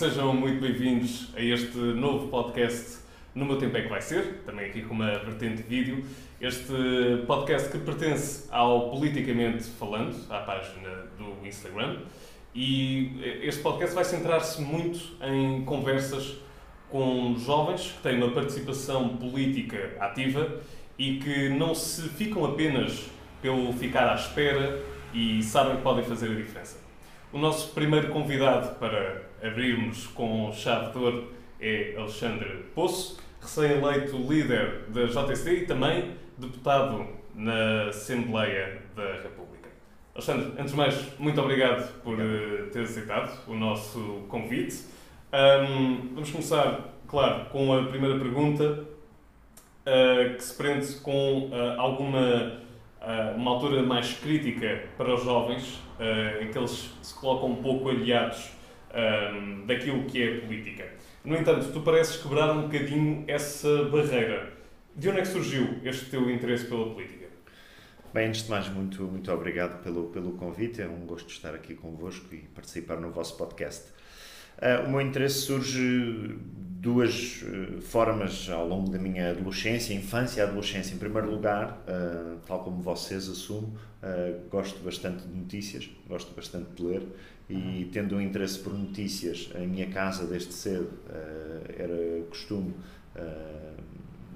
sejam muito bem-vindos a este novo podcast No Meu Tempo é que Vai Ser, também aqui com uma vertente vídeo. Este podcast que pertence ao Politicamente Falando, à página do Instagram. E este podcast vai centrar-se muito em conversas com jovens que têm uma participação política ativa e que não se ficam apenas pelo ficar à espera e sabem que podem fazer a diferença. O nosso primeiro convidado para abrirmos com chave de ouro é Alexandre Poço, recém-eleito líder da JST e também deputado na Assembleia da República. Alexandre, antes de mais, muito obrigado por uh, ter aceitado o nosso convite. Um, vamos começar, claro, com a primeira pergunta, uh, que se prende com uh, alguma uma altura mais crítica para os jovens, em que eles se colocam um pouco aliados daquilo que é política. No entanto, tu pareces quebrar um bocadinho essa barreira. De onde é que surgiu este teu interesse pela política? Bem, antes de mais, muito, muito obrigado pelo, pelo convite. É um gosto estar aqui convosco e participar no vosso podcast. Uh, o meu interesse surge duas uh, formas ao longo da minha adolescência, infância e adolescência. Em primeiro lugar, uh, tal como vocês assumo, gosto bastante de notícias, gosto bastante de ler e tendo um interesse por notícias em minha casa desde cedo, era costume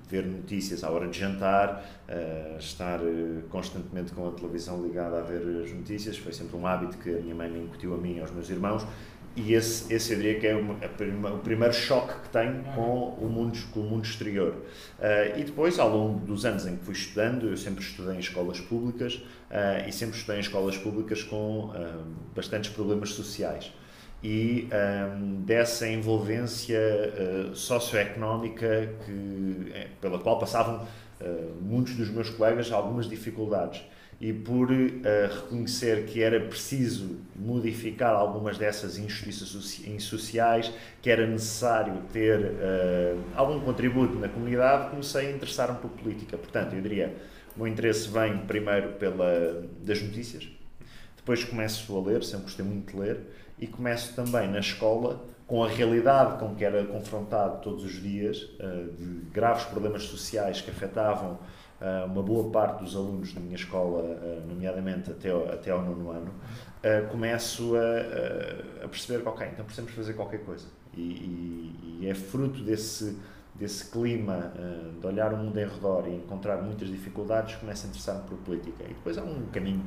ver notícias à hora de jantar, estar constantemente com a televisão ligada a ver as notícias. Foi sempre um hábito que a minha mãe me incutiu a mim e aos meus irmãos e esse, esse eu diria que é prima, o primeiro choque que tenho com o mundo, com o mundo exterior. Uh, e depois, ao longo dos anos em que fui estudando, eu sempre estudei em escolas públicas uh, e sempre estudei em escolas públicas com uh, bastantes problemas sociais. E um, dessa envolvência socioeconómica que, é, pela qual passavam muitos dos meus colegas algumas dificuldades e por uh, reconhecer que era preciso modificar algumas dessas injustiças sociais, que era necessário ter uh, algum contributo na comunidade, comecei a interessar-me por política. Portanto, eu diria, o meu interesse vem primeiro pela das notícias, depois começo a ler, sempre gostei muito de ler, e começo também na escola com a realidade com que era confrontado todos os dias, uh, de graves problemas sociais que afetavam uma boa parte dos alunos da minha escola, uh, nomeadamente até ao, até ao nono ano, uh, começo a, a, perceber que, ok, então precisamos fazer qualquer coisa. E, e, e é fruto desse, desse clima de olhar o mundo em redor e encontrar muitas dificuldades, começo a interessar-me por política. E depois há um caminho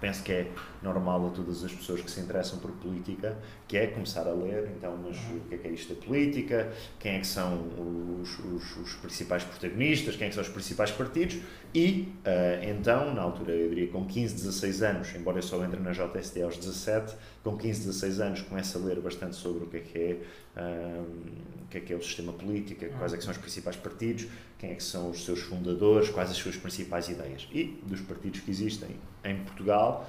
penso que é normal a todas as pessoas que se interessam por política, que é começar a ler, então, mas o que é que é isto da política, quem é que são os, os, os principais protagonistas, quem é que são os principais partidos, e uh, então, na altura, eu diria com 15, 16 anos, embora eu só entre na JST aos 17, com 15, 16 anos começo a ler bastante sobre o que é que é, um, o que é, que é o sistema político, quais é que são os principais partidos, quem é que são os seus fundadores, quais as suas principais ideias. E dos partidos que existem em Portugal,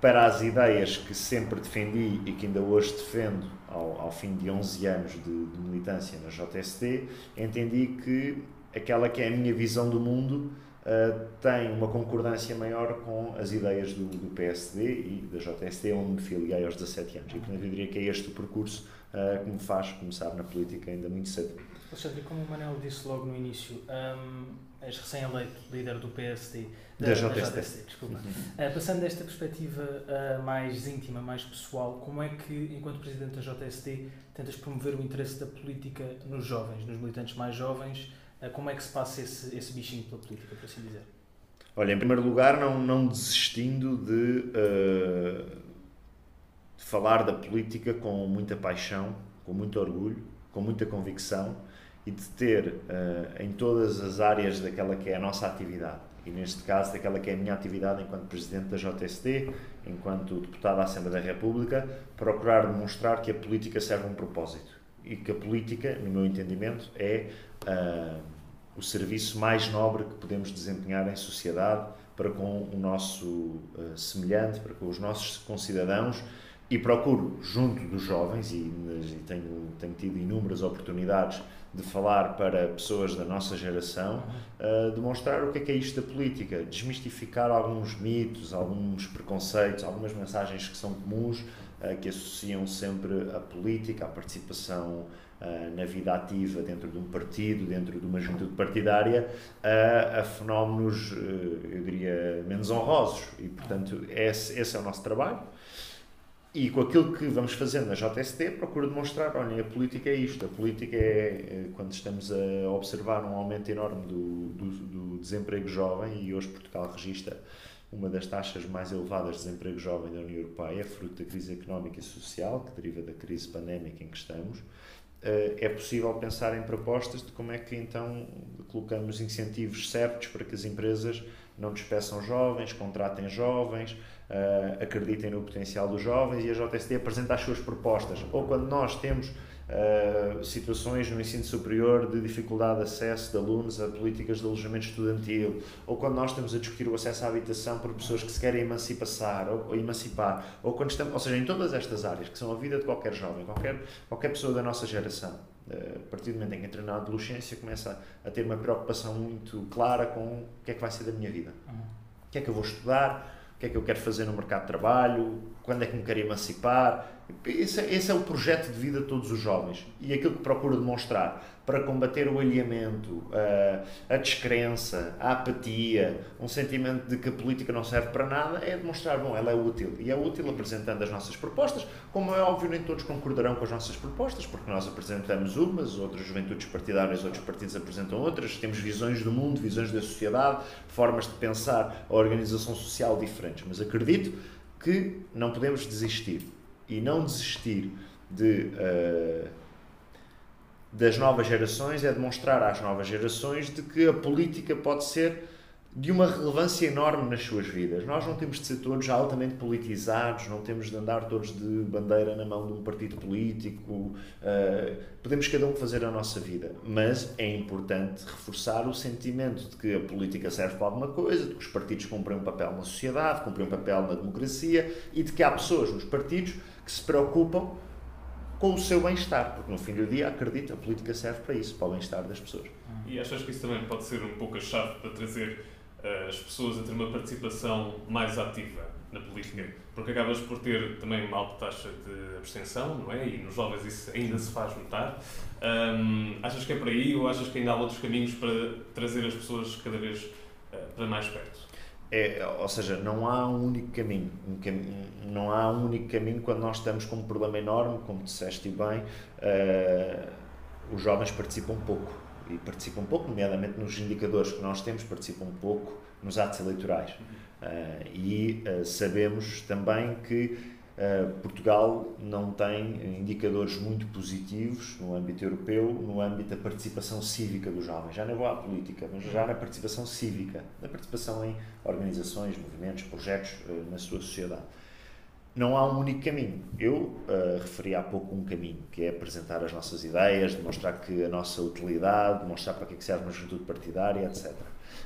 para as ideias que sempre defendi e que ainda hoje defendo ao, ao fim de 11 anos de, de militância na JST, entendi que aquela que é a minha visão do mundo uh, tem uma concordância maior com as ideias do, do, PSD e da JST, onde me filiei aos 17 anos. E, portanto, eu diria que é este o percurso uh, que me faz começar na política ainda muito cedo. Alexandre, como o Manel disse logo no início, um, és recém-eleito líder do PSD, da, da JST. Da JST desculpa. Uhum. Uh, passando desta perspectiva uh, mais íntima, mais pessoal, como é que, enquanto presidente da JST, tentas promover o interesse da política nos jovens, nos militantes mais jovens, eh, como é que se passa esse, esse bichinho pela política, por assim dizer? Olha, em primeiro lugar, não, não desistindo de, uh, de falar da política com muita paixão, com muito orgulho, com muita convicção e de ter uh, em todas as áreas daquela que é a nossa atividade, e neste caso daquela que é a minha atividade enquanto Presidente da JST, enquanto Deputado da Assembleia da República, procurar demonstrar que a política serve a um propósito e que a política, no meu entendimento, é uh, o serviço mais nobre que podemos desempenhar em sociedade para com o nosso uh, semelhante, para com os nossos concidadãos e procuro, junto dos jovens, e, e tenho, tenho tido inúmeras oportunidades de falar para pessoas da nossa geração, uh, demonstrar o que é que é isto da política, desmistificar alguns mitos, alguns preconceitos, algumas mensagens que são comuns, uh, que associam sempre a política, a participação uh, na vida ativa dentro de um partido, dentro de uma juventude partidária, a fenómenos, eu diria, menos honrosos. E, portanto, esse, esse é o nosso trabalho. E com aquilo que vamos fazendo na JST, procuro demonstrar, olha, a política é isto, a política é, é quando estamos a observar um aumento enorme do, do, do, desemprego jovem, e hoje Portugal registra uma das taxas mais elevadas de desemprego jovem da União Europeia, fruto da crise económica e social, que deriva da crise pandémica em que estamos, eh, é possível pensar em propostas de como é que então colocamos incentivos certos para que as empresas não despeçam jovens, contratem jovens, uh, acreditem no potencial dos jovens e a JST apresenta as suas propostas. Ou quando nós temos uh, situações no ensino superior de dificuldade de acesso de alunos a políticas de alojamento estudantil, ou quando nós estamos a discutir o acesso à habitação por pessoas que se querem emancipar, ou, ou emancipar, ou quando estamos, ou seja, em todas estas áreas que são a vida de qualquer jovem, qualquer, qualquer pessoa da nossa geração. Eh, a partir do momento em que entra na adolescência, começa a, ter uma preocupação muito clara com o que é que vai ser da minha vida. Uhum. O que é que eu vou estudar, o que é que eu quero fazer no mercado de trabalho, quando é que me quero emancipar. Esse, é, esse é o projeto de vida de todos os jovens e aquilo que procuro demonstrar para combater o alheamento, a, a descrença, a apatia, um sentimento de que a política não serve para nada, é demonstrar, bom, ela é útil. E é útil apresentando as nossas propostas, como é óbvio, nem todos concordarão com as nossas propostas, porque nós apresentamos umas, outras juventudes partidárias, outros partidos apresentam outras, temos visões do mundo, visões da sociedade, formas de pensar a organização social diferentes. Mas acredito que não podemos desistir. E não desistir de. Uh, das novas gerações é demonstrar às novas gerações de que a política pode ser de uma relevância enorme nas suas vidas. Nós não temos de ser todos altamente politizados, não temos de andar todos de bandeira na mão de um partido político. Uh, podemos cada um fazer a nossa vida, mas é importante reforçar o sentimento de que a política serve para alguma coisa, de que os partidos cumprem um papel na sociedade, cumprem um papel na democracia e de que há pessoas nos partidos que se preocupam com o seu bem-estar, porque no fim do dia, acredito, a política serve para isso, para o bem-estar das pessoas. E achas que isso também pode ser um pouco a chave para trazer as pessoas a ter uma participação mais ativa na política? Porque acabas por ter também uma alta taxa de abstenção, não é? E nos jovens isso ainda se faz notar. Um, achas que é por aí ou achas que ainda há outros caminhos para trazer as pessoas cada vez uh, para mais perto? É, ou seja, não há um único caminho, um caminho, não há um único caminho quando nós estamos com um problema enorme, como disseste bem, uh, os jovens participam pouco e participam pouco, nomeadamente nos indicadores que nós temos, participam pouco nos atos eleitorais. Uh, e uh, sabemos também que Uh, Portugal não tem indicadores muito positivos no âmbito europeu, no âmbito da participação cívica dos jovens. Já não vou à política, mas já na participação cívica, na participação em organizações, movimentos, projetos na sua sociedade. Não há um único caminho. Eu uh, referi há pouco um caminho, que é apresentar as nossas ideias, demonstrar que a nossa utilidade, demonstrar para que, é que serve uma juventude partidária, etc.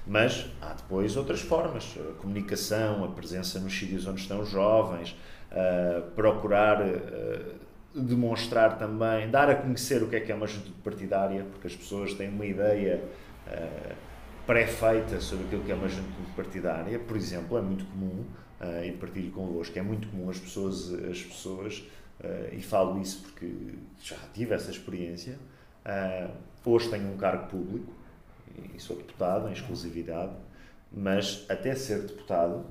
Mas há depois outras formas, a comunicação, a presença nos sítios onde estão os jovens, uh, procurar uh, demonstrar também, dar a conhecer o que é que é uma juventude partidária, porque as pessoas têm uma ideia uh, pré-feita sobre aquilo que é uma juventude partidária. Por exemplo, é muito comum, uh, e partilho convosco, é muito comum as pessoas, as pessoas e falo isso porque já tive essa experiência, hoje tenho um cargo público, e sou deputado em exclusividade, mas até ser deputado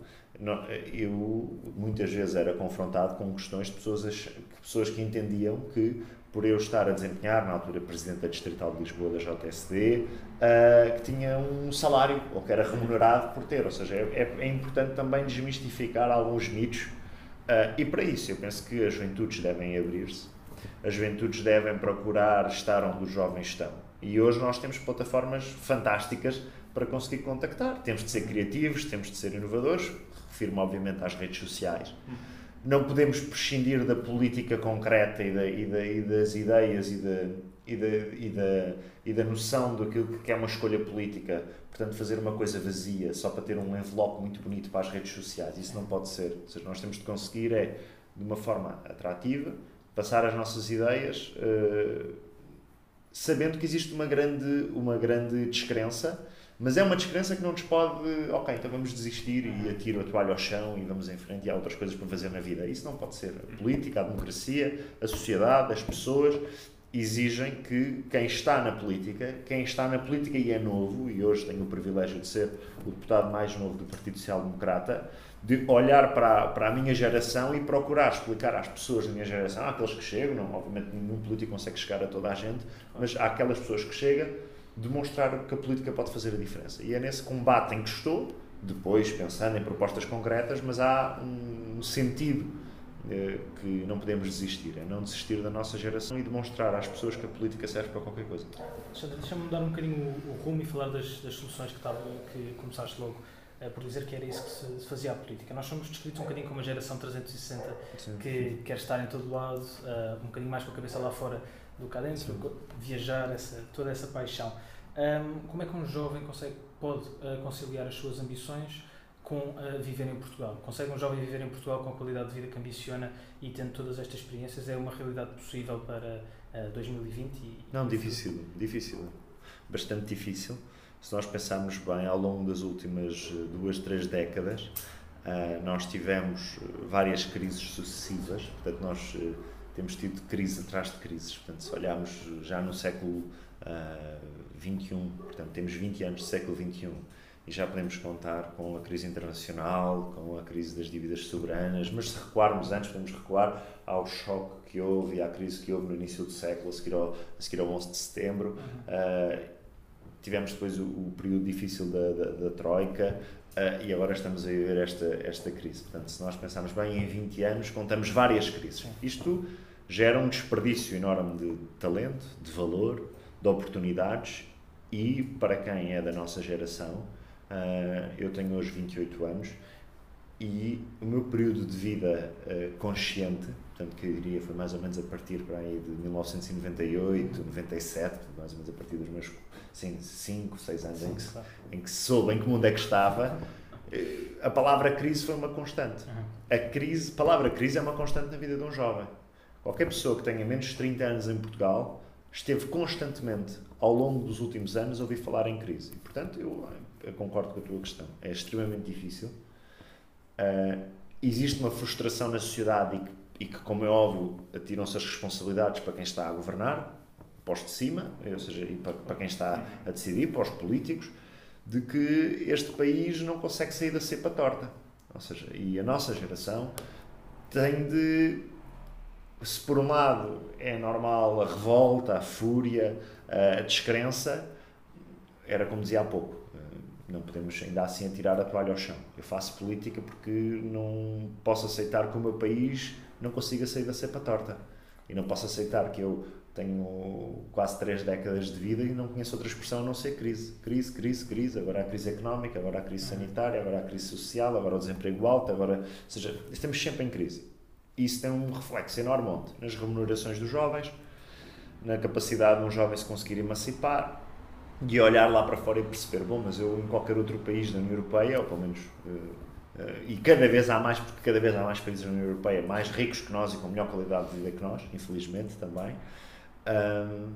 eu muitas vezes era confrontado com questões de pessoas, pessoas que entendiam que por eu estar a desempenhar, na altura Presidente da Distrital de Lisboa da JSD, uh, que tinha um salário, ou que era remunerado por ter. Ou seja, é, é importante também desmistificar alguns mitos. Uh, e para isso, eu penso que as juventudes devem abrir-se, as juventudes devem procurar estar onde os jovens estão. E hoje nós temos plataformas fantásticas para conseguir contactar. Temos de ser criativos, temos de ser inovadores, refiro-me obviamente às redes sociais. Não podemos prescindir da política concreta e, da, e, da, e das ideias e da, e, da, e, da, e da noção daquilo que é uma escolha política. Portanto, fazer uma coisa vazia só para ter um envelope muito bonito para as redes sociais, isso não pode ser. Ou seja, nós temos de conseguir é, de uma forma atrativa, passar as nossas ideias uh, sabendo que existe uma grande, uma grande descrença, mas é uma descrença que não nos pode, ok, então vamos desistir e atiro a toalha ao chão e vamos em frente e há outras coisas para fazer na vida. Isso não pode ser. A política, a democracia, a sociedade, as pessoas exigem que quem está na política, quem está na política e é novo, e hoje tenho o privilégio de ser o deputado mais novo do Partido Social Democrata, de olhar para, para a minha geração e procurar explicar às pessoas da minha geração, aqueles que chegam, não, obviamente nenhum político consegue chegar a toda a gente, mas há aquelas pessoas que chegam, demonstrar que a política pode fazer a diferença. E é nesse combate em que estou, depois pensando em propostas concretas, mas há um sentido eh, que não podemos desistir, é não desistir da nossa geração e demonstrar às pessoas que a política serve para qualquer coisa. Alexandre, deixa-me mudar um bocadinho o, o rumo e falar das, das soluções que, estava, que começaste logo uh, por dizer que era isso que se, fazia a política. Nós somos descritos um bocadinho como uma geração 360 Sim. que quer estar em todo lado, uh, um bocadinho mais com a cabeça lá fora do Sim. viajar, essa, toda essa paixão. Um, como é que um jovem consegue, pode uh, conciliar as suas ambições com uh, viver em Portugal? Consegue um jovem viver em Portugal com a qualidade de vida que ambiciona e tendo todas estas experiências? É uma realidade possível para uh, 2020? E, Não, difícil, difícil. Bastante difícil. Se nós pensarmos bem, ao longo das últimas duas, três décadas, nós tivemos várias crises sucessivas. Portanto, nós temos tido crise atrás de crises. Portanto, se olharmos já no século XXI, portanto, temos 20 anos de século XXI e já podemos contar com a crise internacional, com a crise das dívidas soberanas, mas se recuarmos antes, podemos recuar ao choque que houve e à crise que houve no início do século, a seguir ao, a seguir ao 11 de setembro. Uh, tivemos depois o, o, período difícil da, da, da Troika uh, e agora estamos a viver esta, esta crise. Portanto, se nós pensarmos bem, em 20 anos contamos várias crises. Isto gera um desperdício enorme de talento, de valor, de oportunidades e, para quem é da nossa geração, Uh, eu tenho hoje 28 anos e o meu período de vida uh, consciente, portanto, que eu diria foi mais ou menos a partir para aí de 1998, 97, mais ou menos a partir dos meus 5, 6 anos em que, em que soube em que mundo é que estava, eh, a palavra crise foi uma constante. A crise, palavra crise é uma constante na vida de um jovem. Qualquer pessoa que tenha menos de 30 anos em Portugal esteve constantemente, ao longo dos últimos anos, a ouvir falar em crise. E, portanto, eu eu concordo com a tua questão. É extremamente difícil. Uh, existe uma frustração na sociedade e que, e que como é óbvio, atiram-se as responsabilidades para quem está a governar, para os de cima, ou seja, e para, para quem está a decidir, para os políticos, de que este país não consegue sair da cepa torta. Ou seja, e a nossa geração tem de. Se por um lado é normal a revolta, a fúria, a descrença, era como dizia há pouco, não podemos ainda assim atirar a toalha ao chão. Eu faço política porque não posso aceitar que o meu país não consiga sair da cepa torta. E não posso aceitar que eu tenho quase três décadas de vida e não conheço outra expressão a não ser crise. Crise, crise, crise. Agora a crise económica, agora a crise sanitária, agora a crise social, agora o desemprego alto, agora... Ou seja, estamos sempre em crise. Isso tem um reflexo enorme onde? Nas remunerações dos jovens, na capacidade de um jovem se conseguir emancipar, e olhar lá para fora e perceber, bom, mas eu em qualquer outro país da União Europeia, ou pelo menos, uh, e cada vez há mais, porque cada vez há mais países da União Europeia mais ricos que nós e com melhor qualidade de vida que nós, infelizmente também, um,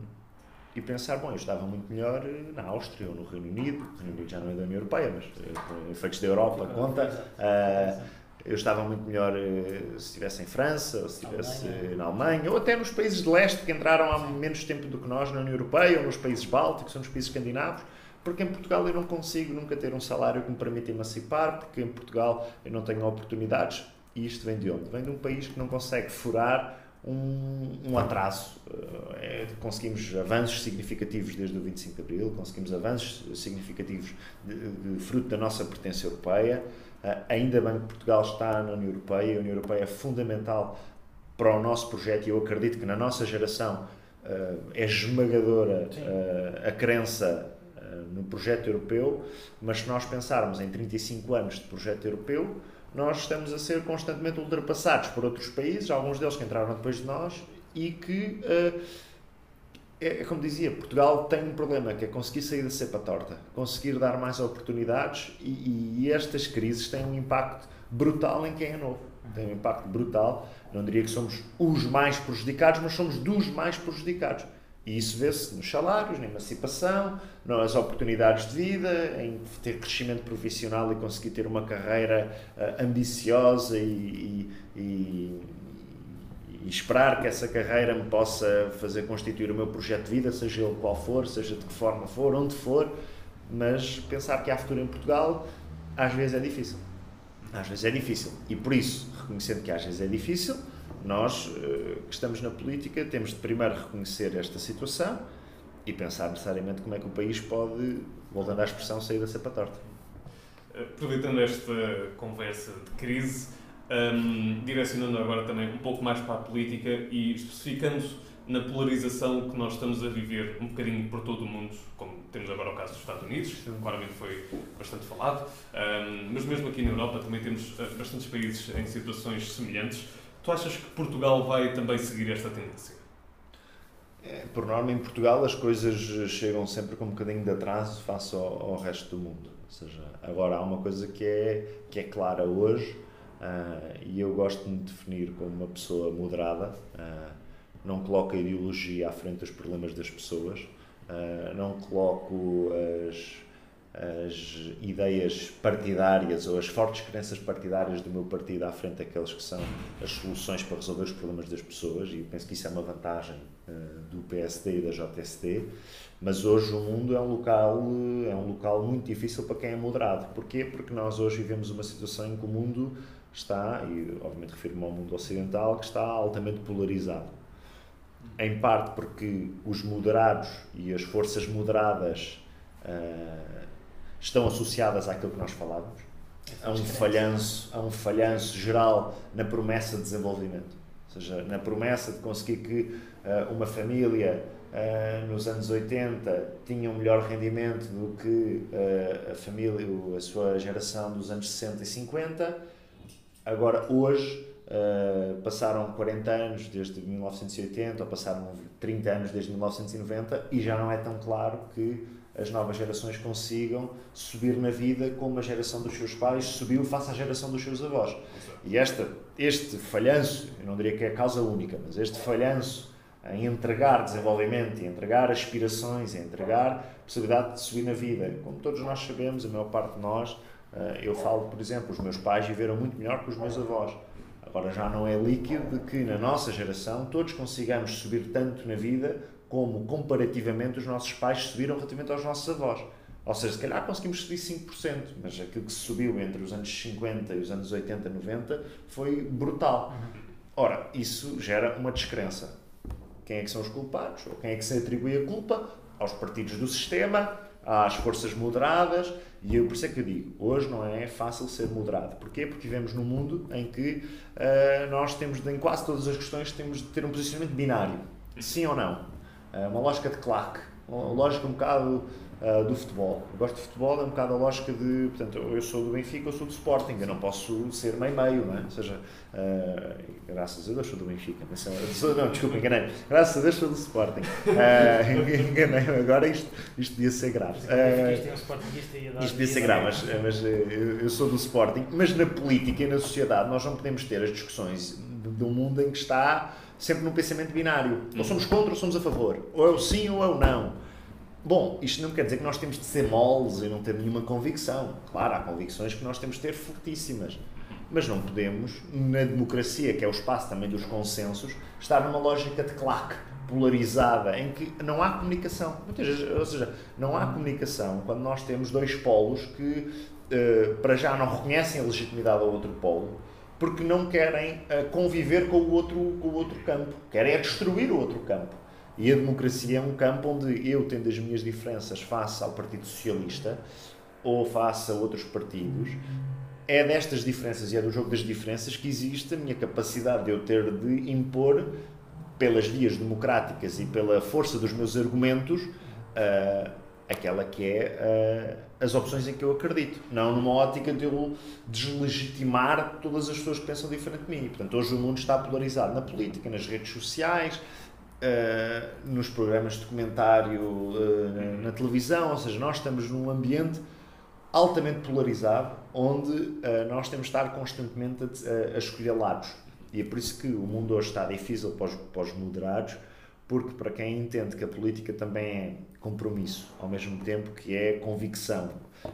e pensar, bom, eu estava muito melhor na Áustria ou no Reino Unido, o Reino Unido já não é da União Europeia, mas uh, efeitos da Europa conta, uh, eu estava muito melhor eh, se estivesse em França, ou se estivesse Alemanha. na Alemanha, ou até nos países de leste que entraram há menos tempo do que nós na União Europeia, ou nos países bálticos, ou nos países escandinavos, porque em Portugal eu não consigo nunca ter um salário que me permita emancipar, porque em Portugal eu não tenho oportunidades. E isto vem de onde? Vem de um país que não consegue furar um, um atraso. Eh, é, conseguimos avanços significativos desde o 25 de Abril, conseguimos avanços significativos de, de, fruto da nossa pertença europeia. Uh, ainda bem que Portugal está na União Europeia, a União Europeia é fundamental para o nosso projeto e eu acredito que na nossa geração uh, é esmagadora a crença no projeto europeu, mas se nós pensarmos em 35 anos de projeto europeu, nós estamos a ser constantemente ultrapassados por outros países, alguns deles que entraram depois de nós, e que, uh, é, como dizia, Portugal tem um problema, que é conseguir sair da cepa torta, conseguir dar mais oportunidades, e, e estas crises têm um impacto brutal em quem é novo. Tem um impacto brutal. Não diria que somos os mais prejudicados, mas somos dos mais prejudicados. E isso vê-se nos salários, na emancipação, nas oportunidades de vida, em ter crescimento profissional e conseguir ter uma carreira uh, ambiciosa e, e, e, e, esperar que essa carreira me possa fazer constituir o meu projeto de vida, seja ele qual for, seja de que forma for, onde for, mas pensar que há futuro em Portugal às vezes é difícil. Às vezes é difícil. E por isso, reconhecendo que às vezes é difícil, nós eh, que estamos na política temos de primeiro reconhecer esta situação e pensar necessariamente como é que o país pode, voltando à expressão, sair da cepa torta. Aproveitando esta conversa de crise, um, direcionando agora também um pouco mais para a política e especificando na polarização que nós estamos a viver um bocadinho por todo o mundo, como temos agora o caso dos Estados Unidos, que claramente foi bastante falado, um, mas mesmo aqui na Europa também temos uh, bastantes países em situações semelhantes. Tu achas que Portugal vai também seguir esta tendência? É, por norma, em Portugal as coisas chegam sempre com um bocadinho de atraso face ao, ao resto do mundo. Ou seja, agora há uma coisa que é, que é clara hoje, uh, e eu gosto de me definir como uma pessoa moderada. Uh, não coloco a ideologia à frente dos problemas das pessoas, uh, não coloco as as ideias partidárias ou as fortes crenças partidárias do meu partido à frente daqueles que são as soluções para resolver os problemas das pessoas e penso que isso é uma vantagem uh, do PSD e da JST mas hoje o mundo é um local é um local muito difícil para quem é moderado. Porquê? Porque nós hoje vivemos uma situação em que o mundo está e obviamente refiro-me ao mundo ocidental que está altamente polarizado. Em parte porque os moderados e as forças moderadas uh, estão associadas àquilo que nós falávamos, a um falhanço, a um falhanço geral na promessa de desenvolvimento. Ou seja, na promessa de conseguir que uh, uma família uh, nos anos 80 tinha um melhor rendimento do que uh, a família, a sua geração dos anos 60 e 50. Agora, hoje, passaram 40 anos desde 1980 ou passaram 30 anos desde 1990 e já não é tão claro que as novas gerações consigam subir na vida como a geração dos seus pais subiu face à geração dos seus avós. E esta, este falhanço, eu não diria que é a causa única, mas este falhanço em entregar desenvolvimento, em entregar aspirações, em entregar possibilidade de subir na vida. Como todos nós sabemos, a maior parte de nós, eh, eu falo, por exemplo, os meus pais viveram muito melhor que os meus avós. Agora já não é líquido que na nossa geração todos consigamos subir tanto na vida como comparativamente os nossos pais subiram relativamente aos nossos avós. Ou seja, se calhar conseguimos subir 5%, mas aquilo que se subiu entre os anos 50 e os anos 80, 90 foi brutal. Ora, isso gera uma descrença. Quem é que são os culpados? Ou quem é que se atribui a culpa? Aos partidos do sistema, às forças moderadas, e eu, por isso é que eu digo, hoje não é fácil ser moderado. Porquê? Porque vivemos num mundo em que uh, nós temos, em quase todas as questões, temos de ter um posicionamento binário. Sim ou não? Uh, uma lógica de claque, uma lógica um bocado uh, do futebol. Eu gosto de futebol, é um bocado a lógica de, portanto, eu sou do Benfica, eu sou do Sporting, eu não posso ser meio-meio, não é? Ou seja, uh, graças a Deus sou do Benfica, mas, sou, não, desculpa, enganei graças a Deus sou do Sporting. Uh, enganei agora isto, isto devia ser grave. Uh, isto devia ser grave, mas, mas eu, eu sou do Sporting, mas na política e na sociedade nós não podemos ter as discussões de um mundo em que está sempre num pensamento binário. Ou somos contra ou somos a favor. Ou é o sim ou é o não. Bom, isto não quer dizer que nós temos de ser moles e não ter nenhuma convicção. Claro, há convicções que nós temos de ter fortíssimas. Mas não podemos, na democracia, que é o espaço também dos consensos, estar numa lógica de claque polarizada, em que não há comunicação. ou seja, não há comunicação quando nós temos dois polos que, uh, para já, não reconhecem a legitimidade ao outro polo, porque não querem uh, conviver com o, outro, com o outro campo, querem é destruir o outro campo. E a democracia é um campo onde eu, tendo as minhas diferenças face ao Partido Socialista ou face a outros partidos, é destas diferenças e é do jogo das diferenças que existe a minha capacidade de eu ter de impor, pelas vias democráticas e pela força dos meus argumentos, uh, aquela que é uh, as opções em que eu acredito, não numa ótica de eu deslegitimar todas as pessoas que pensam diferente de mim. Portanto, hoje o mundo está polarizado na política, nas redes sociais, uh, nos programas de documentário, uh, na televisão, ou seja, nós estamos num ambiente altamente polarizado, onde nós temos de estar constantemente a, a, escolher lados. E é por isso que o mundo hoje está difícil para os, para os moderados, porque para quem entende que a política também é compromisso, ao mesmo tempo que é convicção,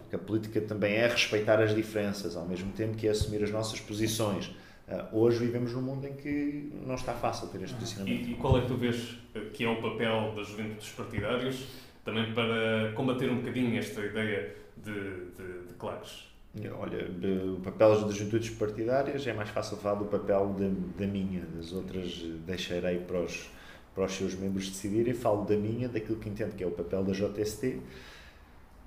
que a política também é respeitar as diferenças, ao mesmo tempo que é assumir as nossas posições. Uh, hoje vivemos num mundo em que não está fácil ter este posicionamento. E, e qual é que tu vês que é o papel das juventudes partidárias também para combater um bocadinho esta ideia de, de, de claques? Olha, o papel das juventudes partidárias é mais fácil falar do papel da minha, das outras deixarei para os, para os seus membros decidirem. Falo da minha, daquilo que entendo que é o papel da JST,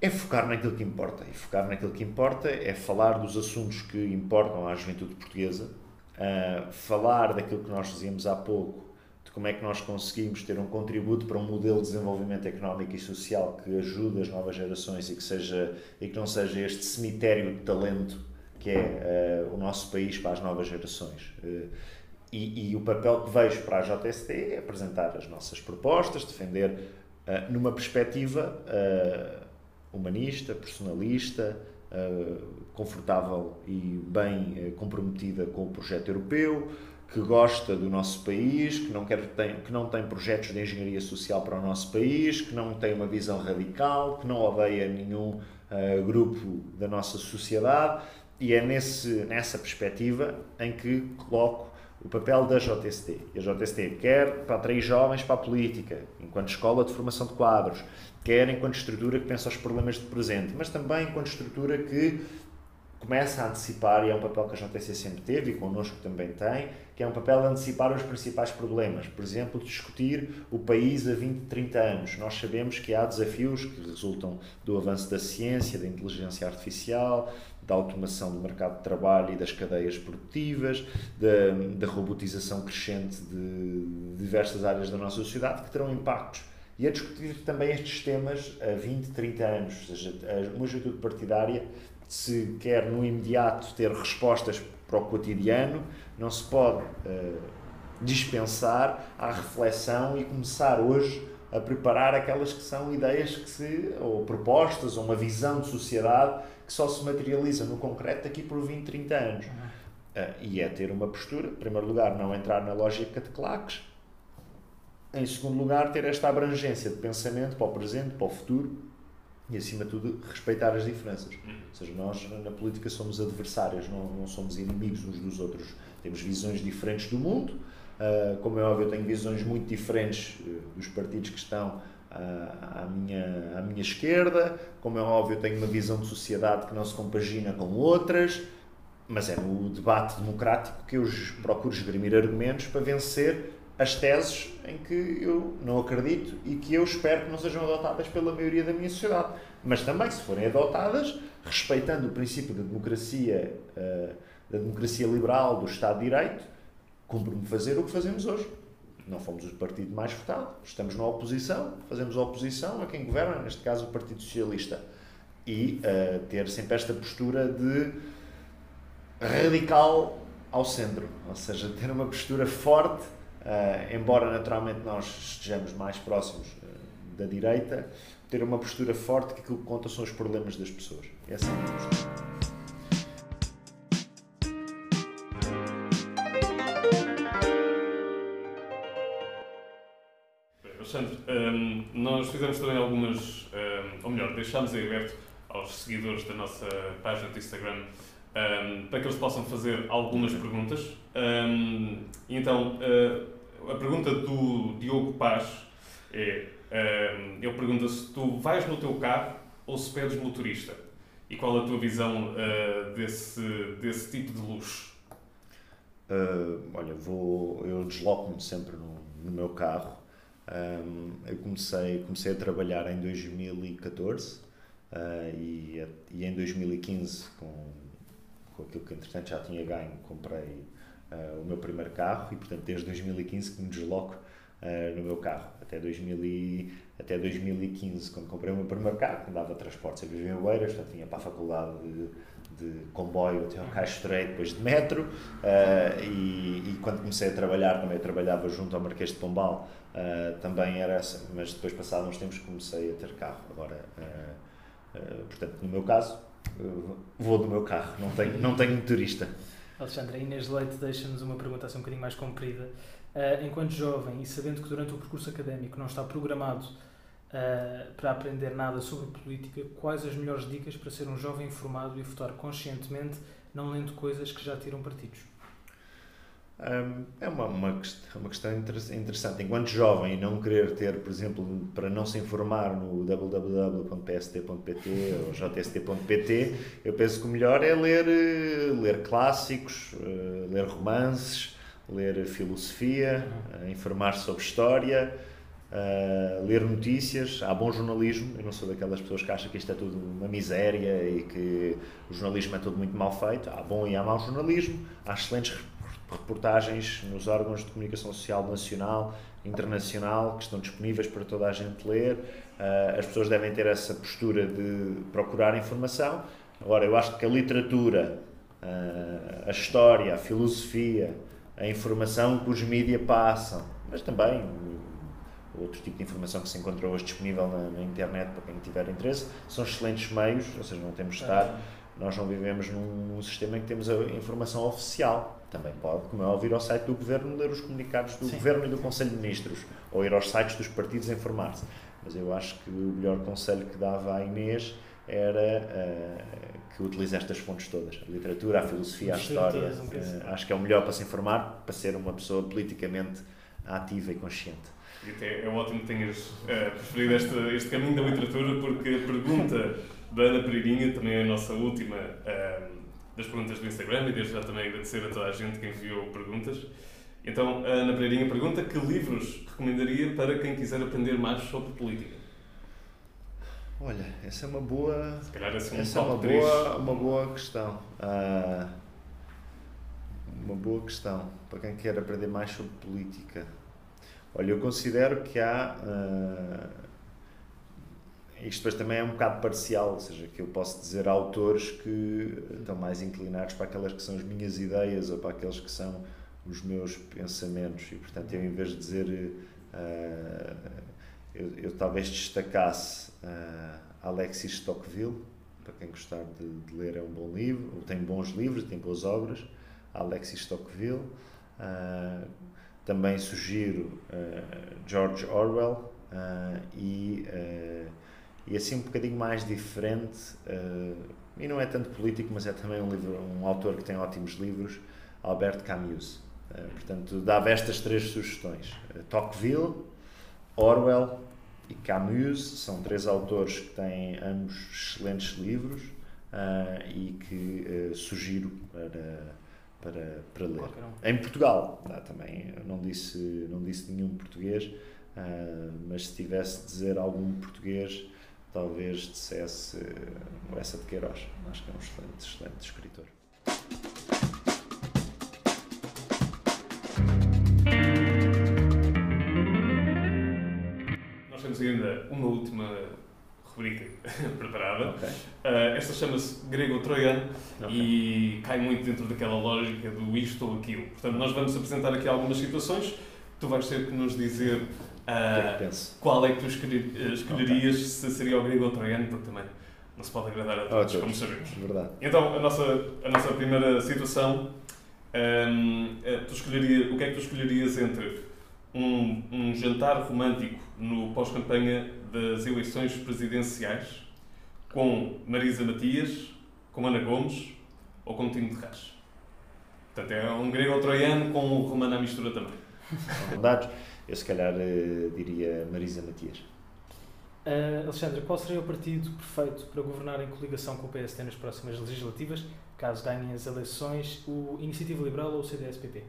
é focar naquilo que importa. E focar naquilo que importa é falar dos assuntos que importam à juventude portuguesa, uh, falar daquilo que nós dizíamos há pouco, de como é que nós conseguimos ter um contributo para um modelo de desenvolvimento económico e social que ajude as novas gerações e que, seja, e que não seja este cemitério de talento que é uh, o nosso país para as novas gerações. Uh, e, e, o papel que vejo para a JST é apresentar as nossas propostas, defender numa perspectiva humanista, personalista, uh, confortável e bem uh, comprometida com o projeto europeu, que gosta do nosso país, que não, quer, tem, que não tem projetos de engenharia social para o nosso país, que não tem uma visão radical, que não odeia nenhum uh, grupo da nossa sociedade. E é nesse, nessa perspectiva em que coloco o papel da JST. A JST quer para atrair jovens para a política, enquanto escola de formação de quadros, quer enquanto estrutura que pensa aos problemas de presente, mas também enquanto estrutura que começa a antecipar, e é um papel que a JTC sempre teve e connosco também tem, que é um papel de antecipar os principais problemas. Por exemplo, discutir o país a 20, 30 anos. Nós sabemos que há desafios que resultam do avanço da ciência, da inteligência artificial, da automação do mercado de trabalho e das cadeias produtivas, da, da robotização crescente de diversas áreas da nossa sociedade, que terão impactos e a discutir também estes temas a 20, 30 anos. Ou seja, uma juventude partidária, se quer no imediato ter respostas para o cotidiano, não se pode uh, dispensar à reflexão e começar hoje a preparar aquelas que são ideias que se, ou propostas, ou uma visão de sociedade que só se materializa no concreto daqui por 20, 30 anos. Uh, e é ter uma postura, em primeiro lugar, não entrar na lógica de claques, em segundo lugar, ter esta abrangência de pensamento para o presente, para o futuro e, acima de tudo, respeitar as diferenças. Ou seja, nós na política somos adversários, não, não somos inimigos uns dos outros. Temos visões diferentes do mundo. Uh, como é óbvio, eu tenho visões muito diferentes uh, dos partidos que estão uh, à, minha, à minha esquerda. Como é óbvio, tenho uma visão de sociedade que não se compagina com outras. Mas é no debate democrático que eu procuro esgrimir argumentos para vencer as teses em que eu não acredito e que eu espero que não sejam adotadas pela maioria da minha sociedade. Mas também, se forem adotadas, respeitando o princípio da democracia, uh, da democracia liberal, do Estado de Direito, cumpre-me fazer o que fazemos hoje. Não fomos o partido mais votado, estamos na oposição, fazemos oposição a quem governa, neste caso o Partido Socialista. E uh, ter sempre esta postura de radical ao centro, ou seja, ter uma postura forte Uh, embora naturalmente nós estejamos mais próximos uh, da direita, ter uma postura forte que aquilo que conta são os problemas das pessoas. Essa é a minha postura. Fizemos também algumas, um, ou melhor, deixámos em aberto aos seguidores da nossa página do Instagram um, para que eles possam fazer algumas perguntas. Um, então, uh, a pergunta do Diogo Paz é: um, ele pergunta se tu vais no teu carro ou se pedes motorista. E qual a tua visão uh, desse, desse tipo de luxo? Uh, olha, vou, eu desloco-me sempre no, no, meu carro. Um, eu comecei, comecei a trabalhar em 2014 uh, e, e em 2015, com, com aquilo que entretanto já tinha ganho, comprei uh, o meu primeiro carro e, portanto, desde 2015 que me desloco uh, no meu carro. Até, 2000 e, até 2015, quando comprei o meu primeiro carro, andava transportes, eu vivia em Oeiras, portanto, tinha para a faculdade de, de comboio até ao Caixo Estreito, depois de metro, uh, e, e, quando comecei a trabalhar, também trabalhava junto ao Marquês de Pombal, uh, também era essa, mas depois passados uns tempos comecei a ter carro. Agora, uh, portanto, no meu caso, vou do meu carro, não tenho, não tenho motorista. Alexandre, Inês Leite deixa-nos uma pergunta assim um bocadinho mais comprida, enquanto jovem e sabendo que durante o percurso académico não está programado uh, para aprender nada sobre política, quais as melhores dicas para ser um jovem informado e votar conscientemente, não lendo coisas que já tiram partidos? Um, é uma, uma, uma questão interessante. Enquanto jovem não querer ter, por exemplo, para não se informar no www.pst.pt ou jst.pt, eu penso que o melhor é ler, eh, ler clássicos, eh, ler romances, ler filosofia, uhum. informar sobre história, uh, ler notícias. Há bom jornalismo. Eu não sou daquelas pessoas que acham que isto é tudo uma miséria e que o jornalismo é tudo muito mal feito. Há bom e há mau jornalismo. Há excelentes reportagens nos órgãos de comunicação social nacional, internacional, que estão disponíveis para toda a gente ler. Uh, as pessoas devem ter essa postura de procurar informação. Agora, eu acho que a literatura, uh, a história, a filosofia, a informação que os mídias passam, mas também outro tipo de informação que se encontra hoje disponível na, na, internet para quem tiver interesse, são excelentes meios, ou seja, não temos de estar, nós não vivemos num, num sistema em que temos a informação oficial. Também pode, como é ouvir ao site do Governo, ler os comunicados do Sim. Governo e do Conselho de Ministros, ou ir aos sites dos partidos informar-se. Mas eu acho que o melhor conselho que dava à Inês era uh, que utilize estas fontes todas, a literatura, a filosofia, a história. Uh, acho que é o melhor para se informar, para ser uma pessoa politicamente ativa e consciente. E até é ótimo que tenhas uh, preferido este, este caminho da literatura, porque a pergunta da Ana Pereirinha, também é a nossa última uh, das perguntas do Instagram, e desde já também agradecer a toda a gente que enviou perguntas. Então, a Ana Pereirinha pergunta que livros recomendaria para quem quiser aprender mais sobre política? Olha, essa é uma boa. Se calhar esse é um essa é uma boa, uma boa questão. Uh, uma boa questão para quem quer aprender mais sobre política. Olha, eu considero que há. Uh, isto depois também é um bocado parcial, ou seja, que eu posso dizer autores que estão mais inclinados para aquelas que são as minhas ideias ou para aqueles que são os meus pensamentos. E, portanto, eu, em vez de dizer. Uh, eu, eu, talvez destacasse uh, Alexis Tocqueville, para quem gostar de, de, ler, é um bom livro, tem bons livros, tem boas obras. Alexis Tocqueville. Uh, também sugiro uh, George Orwell uh, e, uh, e assim um bocadinho mais diferente, e não é tanto político, mas é também um, livro, um autor que tem ótimos livros, Albert Camus. portanto, dava estas três sugestões: Tocqueville, Orwell e Camus. São três autores que têm ambos excelentes livros e que sugiro para para, para ler. Um. Em Portugal, não, também não disse, não disse nenhum português, uh, mas se tivesse de dizer algum português, talvez dissesse uh, essa de Queiroz. Acho que é um excelente, excelente escritor. Nós temos ainda uma última rubrica preparada. Okay. Uh, esta chama-se grego-troiano okay. e cai muito dentro daquela lógica do isto ou aquilo. Portanto, nós vamos apresentar aqui algumas situações. Tu vais ter que nos dizer uh, qual é que tu escolherias, okay. se seria o grego ou troiano, porque também não se pode agradar a todos, como sabemos. Verdade. Então, a nossa, a nossa primeira situação, um, eh, tu escolherias, o que é que tu escolherias entre um, um jantar romântico no pós-campanha das eleições presidenciais com Marisa Matias, com Ana Gomes ou com Tino Terraz. Portanto, é um grego troiano com um romano à mistura também. Dados, eu se calhar uh, diria Marisa Matias. Uh, Alexandre, qual seria o partido perfeito para governar em coligação com o PST nas próximas legislativas, caso ganhem as eleições, o Iniciativa Liberal ou o CDS-PP?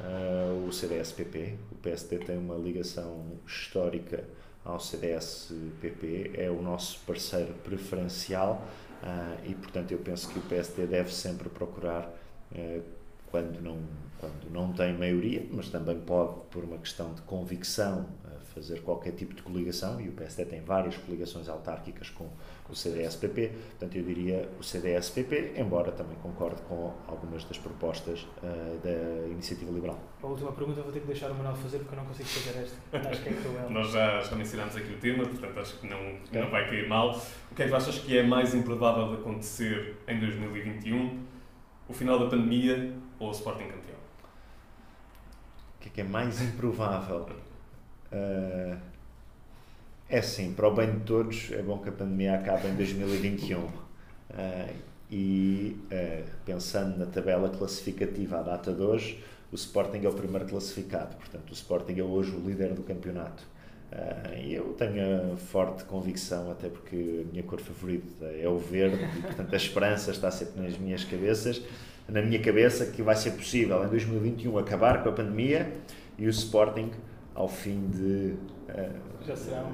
Uh, o CDS-PP. O PSD tem uma ligação histórica ao CDS-PP, é o nosso parceiro preferencial uh, e, portanto, eu penso que o PSD deve sempre procurar, uh, quando, não, quando não tem maioria, mas também pode, por uma questão de convicção, fazer qualquer tipo de coligação, e o PSD tem várias coligações autárquicas com o CDS-PP, portanto eu diria o CDS-PP, embora também concorde com algumas das propostas uh, da Iniciativa Liberal. A última pergunta vou ter que deixar o Manuel fazer porque eu não consigo fazer esta. Acho que é cruel. Nós já, já mencionámos aqui o tema, portanto acho que não, okay. não vai cair mal. O que é que achas que é mais improvável de acontecer em 2021? O final da pandemia ou o Sporting campeão? que é que é mais improvável? Uh, é sim, para o bem de todos, é bom que a pandemia acabe em 2021. Uh, e uh, pensando na tabela classificativa à data de hoje, o Sporting é o primeiro classificado, portanto, o Sporting é hoje o líder do campeonato. E eu tenho a forte convicção, até porque a minha cor favorita é o verde, e portanto a esperança está sempre nas minhas cabeças, na minha cabeça, que vai ser possível em 2021 acabar com a pandemia e o Sporting, ao fim de. Já serão.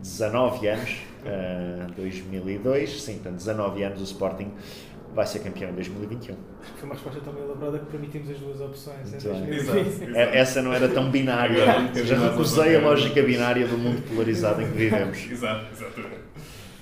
19 anos, uh, 2002, sim, portanto, 19 anos o Sporting vai ser campeão em 2021. Foi uma resposta tão bem elaborada que permitimos as duas opções em 2020. É, essa não era tão binária. Já recusei a lógica binária do mundo polarizado em que vivemos. Exato, exatamente.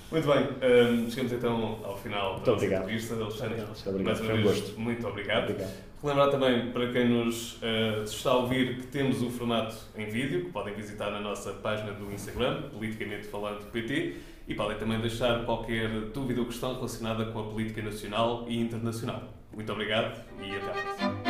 Muito bem, um, chegamos então ao final muito da nossa entrevista. Alexandre, muito obrigado. mais uma vez, gosto. muito obrigado. obrigado. Relembrar também para quem nos uh, está a ouvir que temos o formato em vídeo, que podem visitar na nossa página do Instagram, politicamente falando PT, e podem também deixar qualquer dúvida ou questão relacionada com a política nacional e internacional. Muito obrigado e até à próxima.